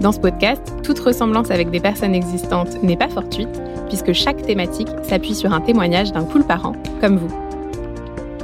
Dans ce podcast, toute ressemblance avec des personnes existantes n'est pas fortuite, puisque chaque thématique s'appuie sur un témoignage d'un cool parent, comme vous.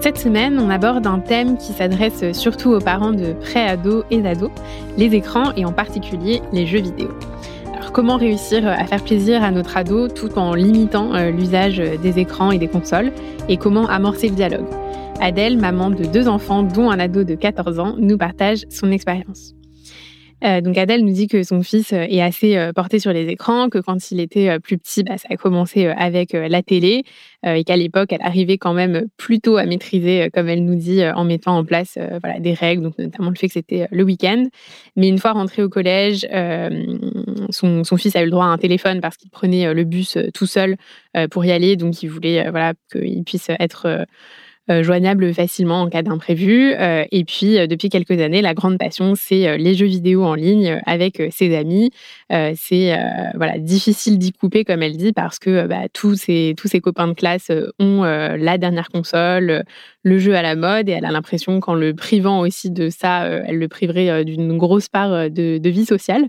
Cette semaine, on aborde un thème qui s'adresse surtout aux parents de pré-ados et d'ados, les écrans et en particulier les jeux vidéo. Alors comment réussir à faire plaisir à notre ado tout en limitant euh, l'usage des écrans et des consoles et comment amorcer le dialogue? Adèle, maman de deux enfants dont un ado de 14 ans, nous partage son expérience. Euh, donc Adèle nous dit que son fils euh, est assez euh, porté sur les écrans, que quand il était plus petit, bah, ça a commencé avec la télé et qu'à l'époque, elle arrivait quand même plutôt à maîtriser, comme elle nous dit, en mettant en place voilà, des règles, donc notamment le fait que c'était le week-end. Mais une fois rentré au collège, son, fils a eu le droit à un téléphone parce qu'il prenait le bus tout seul pour y aller, donc il voulait voilà, qu'il puisse être joignable facilement en cas d'imprévu. Euh, et puis, euh, depuis quelques années, la grande passion, c'est les jeux vidéo en ligne avec ses amis. c'est voilà difficile d'y couper, comme elle dit, parce que bah, tous, ses, tous ses copains de classe ont la dernière console, le jeu à la mode, et elle a l'impression qu'en le privant aussi de ça, elle le priverait d'une grosse part de, de vie sociale.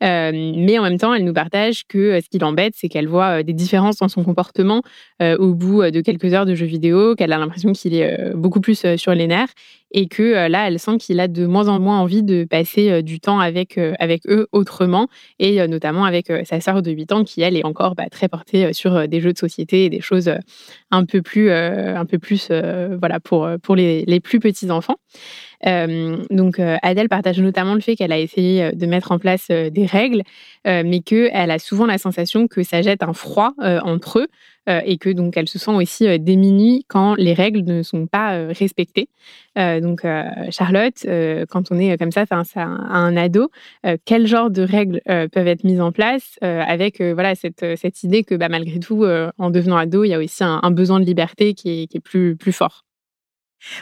mais en même temps, elle nous partage que ce qui l'embête, c'est qu'elle voit des différences dans son comportement au bout de quelques heures de jeux vidéo, qu'elle a l'impression qu'il est euh, beaucoup plus euh, sur les nerfs et que euh, là, elle sent qu'il a de moins en moins envie de passer du temps avec, avec eux autrement et notamment avec sa sœur de 8 ans qui, elle, est encore bah, très portée sur des jeux de société et des choses un peu plus, un peu plus voilà, pour, pour les, les plus petits enfants. Donc Adèle partage notamment le fait qu'elle a essayé de mettre en place des règles, mais qu'elle a souvent la sensation que ça jette un froid entre eux. Euh, et que donc elle se sent aussi euh, démunie quand les règles ne sont pas euh, respectées. donc Charlotte, quand on est comme ça face à un, ado, quel genre de règles peuvent être mises en place avec voilà cette, cette idée que bah, malgré tout, en devenant ado, il y a aussi un, besoin de liberté qui est, qui est plus, plus fort?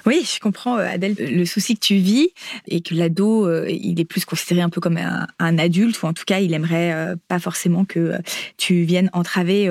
Oui, je comprends, euh, Adèle, le souci que tu vis et que l'ado, euh, il est plus considéré un peu comme un, adulte, ou en tout cas, il aimerait euh, pas forcément que tu viennes entraver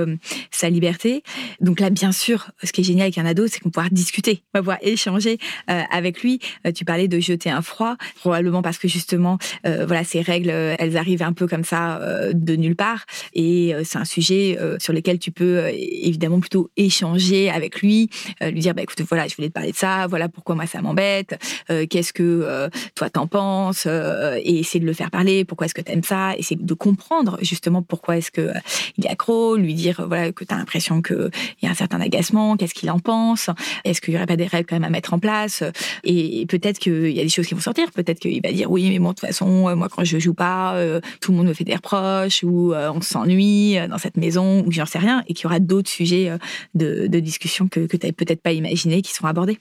sa liberté. Donc là, bien sûr, ce qui est génial avec un ado, c'est qu'on va pouvoir discuter, on va pouvoir échanger avec lui. tu parlais de jeter un froid, probablement parce que justement, voilà, ces règles, elles arrivent un peu comme ça de nulle part, et c'est un sujet sur lequel tu peux évidemment plutôt échanger avec lui, lui dire, bah écoute, voilà, je voulais te parler de ça voilà pourquoi moi ça m'embête, euh, qu'est-ce que euh, toi t'en penses, euh, et essayer de le faire parler, pourquoi est-ce que t'aimes ça, essayer de comprendre justement pourquoi est-ce que il est accro, lui dire voilà que t'as l'impression qu'il y a un certain agacement, qu'est-ce qu'il en pense, est-ce qu'il y aurait pas des règles quand même à mettre en place, et peut-être qu'il y a des choses qui vont sortir, peut-être qu'il va dire oui mais bon de toute façon moi quand je joue pas, tout le monde me fait des reproches ou on s'ennuie dans cette maison ou j'en sais rien, et qu'il y aura d'autres sujets de, discussion que, tu peut-être pas imaginé qui seront abordés.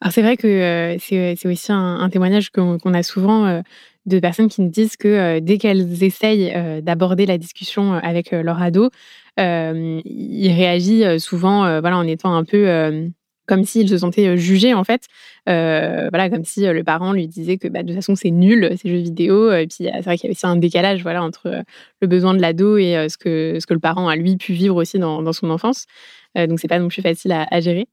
Alors c'est vrai que euh, c'est aussi un, témoignage qu'on a souvent euh, de personnes qui nous disent que euh, dès qu'elles essayent d'aborder la discussion avec leur ado, ils réagissent souvent voilà, en étant un peu comme s'ils se sentaient jugés en fait, voilà, comme si le parent lui disait que bah, de toute façon c'est nul ces jeux vidéo. Et puis c'est vrai qu'il y avait aussi un décalage voilà entre le besoin de l'ado et ce que ce que le parent a lui pu vivre aussi dans, son enfance. donc c'est pas non plus facile à gérer.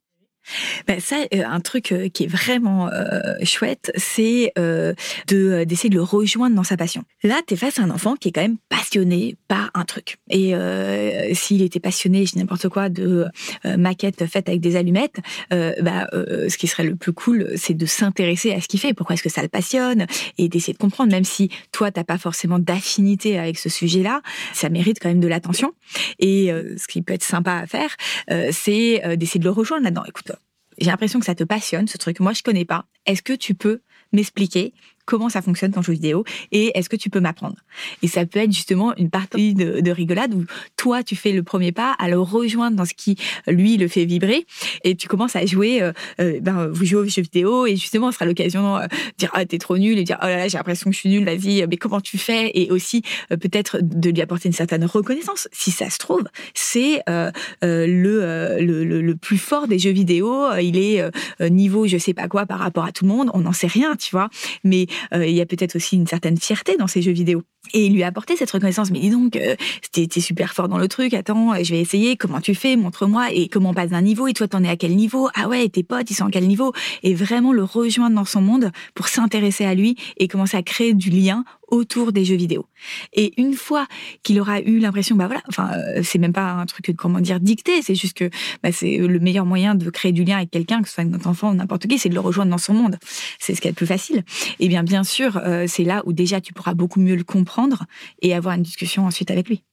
Ben ça, euh, un truc euh, qui est vraiment euh, chouette, c'est de d'essayer de le rejoindre dans sa passion. Là, tu es face à un enfant qui est quand même passionné par un truc. Et s'il était passionné, je n'importe quoi, de maquettes faites avec des allumettes, bah, ce qui serait le plus cool, c'est de s'intéresser à ce qu'il fait. Pourquoi est-ce que ça le passionne? Et d'essayer de comprendre, même si toi, t'as pas forcément d'affinité avec ce sujet-là, ça mérite quand même de l'attention. Et ce qui peut être sympa à faire, c'est d'essayer de le rejoindre là-dedans. Écoute, j'ai l'impression que ça te passionne, ce truc. Moi, je connais pas. Est-ce que tu peux m'expliquer comment ça fonctionne ton jeu vidéo et est-ce que tu peux m'apprendre Et ça peut être justement une partie de, rigolade où toi, tu fais le premier pas à le rejoindre dans ce qui, lui, le fait vibrer et tu commences à jouer, euh, euh, ben, vous jouez aux jeux vidéo et justement, ce sera l'occasion de dire, ah, t'es trop nul et dire, oh là là, j'ai l'impression que je suis nul, vas-y, mais comment tu fais Et aussi, peut-être de lui apporter une certaine reconnaissance. Si ça se trouve, c'est le, le, le, plus fort des jeux vidéo, il est niveau je sais pas quoi par rapport à tout le monde, on n'en sait rien, tu vois. Mais euh, il y a peut-être aussi une certaine fierté dans ces jeux vidéo. Et lui apporter cette reconnaissance. Mais dis donc, euh, t'es super fort dans le truc. Attends, je vais essayer. Comment tu fais? Montre-moi. Et comment on passe d'un niveau? Et toi, t'en es à quel niveau? Ah ouais, tes potes, ils sont à quel niveau? Et vraiment le rejoindre dans son monde pour s'intéresser à lui et commencer à créer du lien autour des jeux vidéo. Et une fois qu'il aura eu l'impression, bah voilà, enfin, euh, c'est même pas un truc, comment dire, dicté, c'est juste que bah, c'est le meilleur moyen de créer du lien avec quelqu'un, que ce soit notre enfant ou n'importe qui, c'est de le rejoindre dans son monde. C'est ce qui est le plus facile. Et bien, bien sûr, euh, c'est là où déjà tu pourras beaucoup mieux le comprendre et avoir une discussion ensuite avec lui.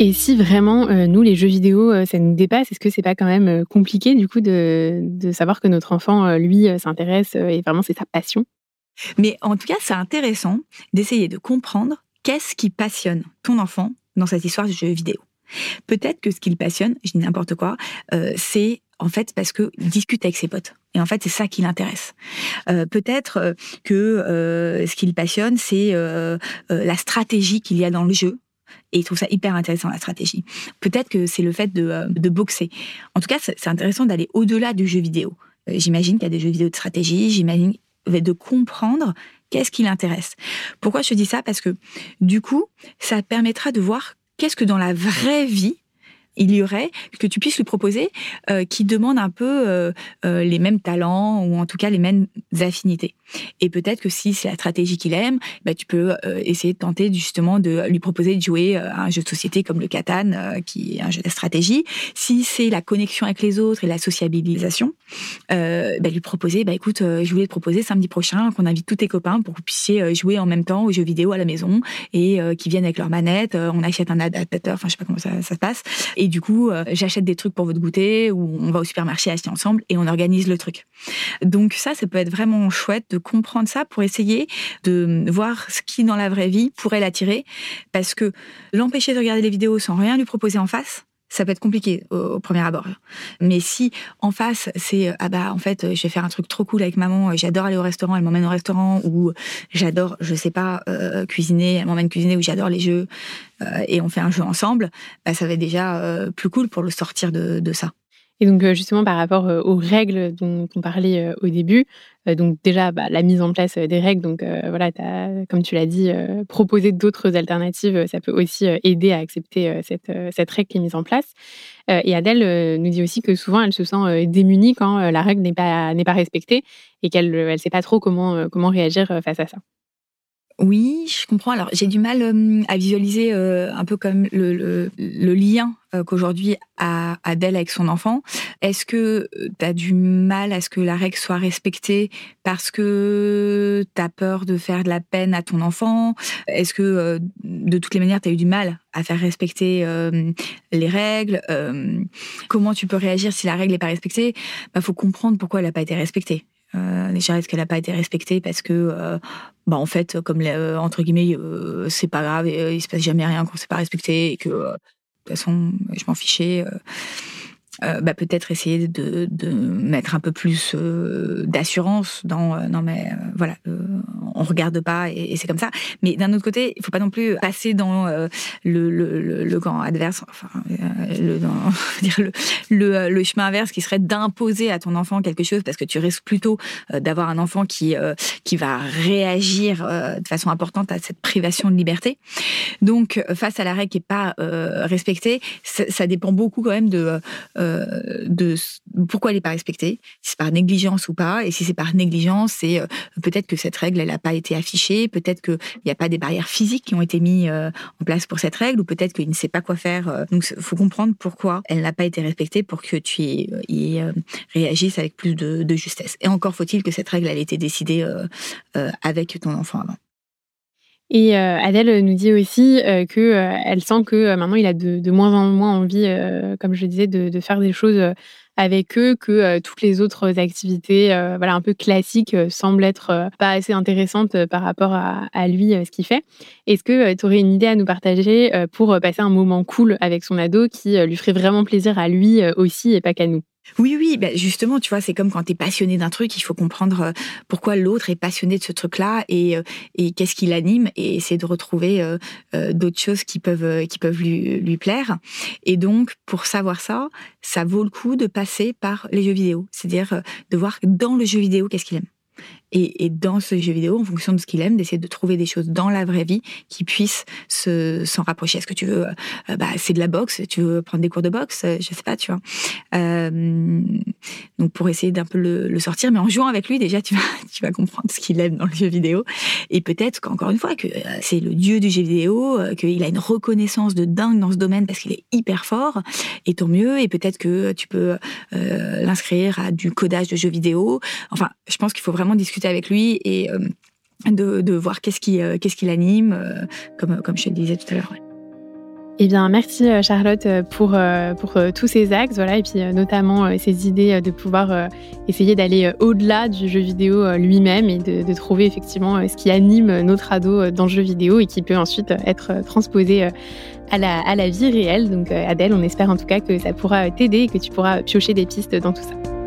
Et si vraiment, euh, nous, les jeux vidéo, ça nous dépasse, est-ce que c'est pas quand même compliqué, du coup, de, de savoir que notre enfant, lui, s'intéresse et vraiment c'est sa passion? Mais en tout cas, c'est intéressant d'essayer de comprendre qu'est-ce qui passionne ton enfant dans cette histoire de jeu vidéo. Peut-être que ce qui le passionne, je dis n'importe quoi, euh, c'est en fait parce que discute avec ses potes. Et en fait, c'est ça qui l'intéresse. Euh, peut-être euh, que ce qui le passionne, c'est la stratégie qu'il y a dans le jeu. Et il trouve ça hyper intéressant, la stratégie. Peut-être que c'est le fait de, de boxer. En tout cas, c'est intéressant d'aller au-delà du jeu vidéo. J'imagine qu'il y a des jeux vidéo de stratégie, j'imagine de comprendre qu'est-ce qui l'intéresse. Pourquoi je dis ça? Parce que du coup, ça permettra de voir qu'est-ce que dans la vraie vie, il y aurait, que tu puisses lui proposer, euh, qui demande un peu euh, euh, les mêmes talents ou en tout cas les mêmes affinités. Et peut-être que si c'est la stratégie qu'il aime, bah, tu peux essayer de tenter justement de lui proposer de jouer à un jeu de société comme le Catan, qui est un jeu de stratégie. Si c'est la connexion avec les autres et la sociabilisation, bah, lui proposer, bah, écoute, je voulais te proposer samedi prochain qu'on invite tous tes copains pour que vous puissiez jouer en même temps aux jeux vidéo à la maison et qui viennent avec leur manette. on achète un adaptateur, enfin je sais pas comment ça, se passe. Du coup, euh, j'achète des trucs pour votre goûter ou on va au supermarché acheter ensemble et on organise le truc. Donc ça, ça peut être vraiment chouette de comprendre ça pour essayer de voir ce qui dans la vraie vie pourrait l'attirer parce que l'empêcher de regarder les vidéos sans rien lui proposer en face, ça peut être compliqué au, premier abord. Mais si en face, c'est ah bah en fait, je vais faire un truc trop cool avec maman, j'adore aller au restaurant, elle m'emmène au restaurant, ou j'adore, je sais pas, euh, cuisiner, elle m'emmène cuisiner, ou j'adore les jeux, euh, et on fait un jeu ensemble, bah, ça va être déjà euh, plus cool pour le sortir de, de ça. Et donc justement par rapport aux règles dont on parlait au début, donc déjà bah, la mise en place des règles, donc voilà, as, comme tu l'as dit, proposer d'autres alternatives, ça peut aussi aider à accepter cette, cette règle qui est mise en place. et Adèle nous dit aussi que souvent elle se sent démunie quand la règle n'est pas, pas respectée et qu'elle ne sait pas trop comment, comment réagir face à ça. Oui, je comprends. Alors, j'ai du mal euh, à visualiser euh, un peu comme le, lien euh, qu'aujourd'hui a Adèle avec son enfant. Est-ce que tu as du mal à ce que la règle soit respectée parce que tu as peur de faire de la peine à ton enfant? Est-ce que, de toutes les manières, tu as eu du mal à faire respecter les règles? Comment tu peux réagir si la règle n'est pas respectée? Il bah, faut comprendre pourquoi elle n'a pas été respectée. Euh, déjà, est-ce qu'elle n'a pas été respectée parce que, euh, bah, en fait, comme euh, entre guillemets, euh, c'est pas grave, et, il se passe jamais rien quand c'est pas respecté et que de toute façon, je m'en fichais. Euh, bah, peut-être essayer de, de, mettre un peu plus euh, d'assurance dans euh, non mais voilà on regarde pas et, c'est comme ça. Mais d'un autre côté il faut pas non plus passer dans le, le, le, camp adverse enfin le, dans, dire le, le, chemin inverse qui serait d'imposer à ton enfant quelque chose parce que tu risques plutôt d'avoir un enfant qui qui va réagir de façon importante à cette privation de liberté. Donc face à la règle qui est pas respectée ça, ça, dépend beaucoup quand même de euh, de pourquoi elle n'est pas respectée, si c'est par négligence ou pas, et si c'est par négligence, c'est euh, peut-être que cette règle elle n'a pas été affichée, peut-être qu'il n'y a pas des barrières physiques qui ont été mises euh, en place pour cette règle, ou peut-être qu'il ne sait pas quoi faire. Donc il faut comprendre pourquoi elle n'a pas été respectée pour que tu y, réagisses avec plus de, justesse. Et encore faut-il que cette règle ait été décidée avec ton enfant avant. Et Adèle nous dit aussi que elle sent que maintenant il a de, moins en moins envie, comme je disais, de, de faire des choses avec eux que euh, toutes les autres activités euh, voilà un peu classiques euh, semblent être pas assez intéressantes par rapport à, à lui ce qu'il fait. Est-ce que tu aurais une idée à nous partager pour passer un moment cool avec son ado qui lui ferait vraiment plaisir à lui aussi et pas qu'à nous? Oui, oui, ben justement, tu vois, c'est comme quand tu es passionné d'un truc, il faut comprendre euh, pourquoi l'autre est passionné de ce truc-là et, euh, et qu'est-ce qui l'anime et essayer de retrouver euh, d'autres choses qui peuvent, qui peuvent lui, lui plaire. Et donc, pour savoir ça, ça vaut le coup de passer par les jeux vidéo, c'est-à-dire de voir dans le jeu vidéo qu'est-ce qu'il aime et, dans ce jeu vidéo, en fonction de ce qu'il aime, d'essayer de trouver des choses dans la vraie vie qui puissent se, s'en rapprocher. Est-ce que tu veux, euh, bah, c'est de la boxe, tu veux prendre des cours de boxe, euh, je sais pas, tu vois. Euh, donc pour essayer d'un peu le, sortir, mais en jouant avec lui, déjà, tu vas, comprendre ce qu'il aime dans le jeu vidéo. Et peut-être qu'encore une fois, que c'est le dieu du jeu vidéo, qu'il a une reconnaissance de dingue dans ce domaine parce qu'il est hyper fort, et tant mieux. Et peut-être que tu peux l'inscrire à du codage de jeux vidéo. Enfin, je pense qu'il faut vraiment discuter avec lui et euh, de, voir qu'est-ce qui, euh, qu'est-ce qui l'anime, euh, comme, comme je te disais tout à l'heure. Eh bien, merci Charlotte pour, pour tous ces axes, voilà, et puis notamment ces idées de pouvoir essayer d'aller au-delà du jeu vidéo lui-même et de, trouver effectivement ce qui anime notre ado dans le jeu vidéo et qui peut ensuite être transposé à la, à la vie réelle. Donc Adèle, on espère en tout cas que ça pourra t'aider et que tu pourras piocher des pistes dans tout ça.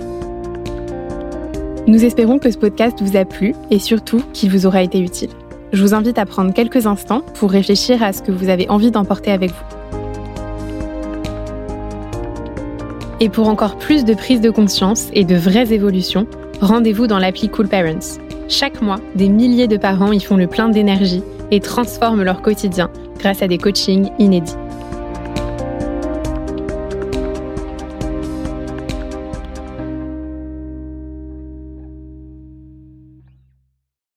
Nous espérons que ce podcast vous a plu et surtout qu'il vous aura été utile. Je vous invite à prendre quelques instants pour réfléchir à ce que vous avez envie d'emporter avec vous. Et pour encore plus de prise de conscience et de vraies évolutions, rendez-vous dans l'appli Cool Parents. Chaque mois, des milliers de parents y font le plein d'énergie et transforment leur quotidien grâce à des coachings inédits.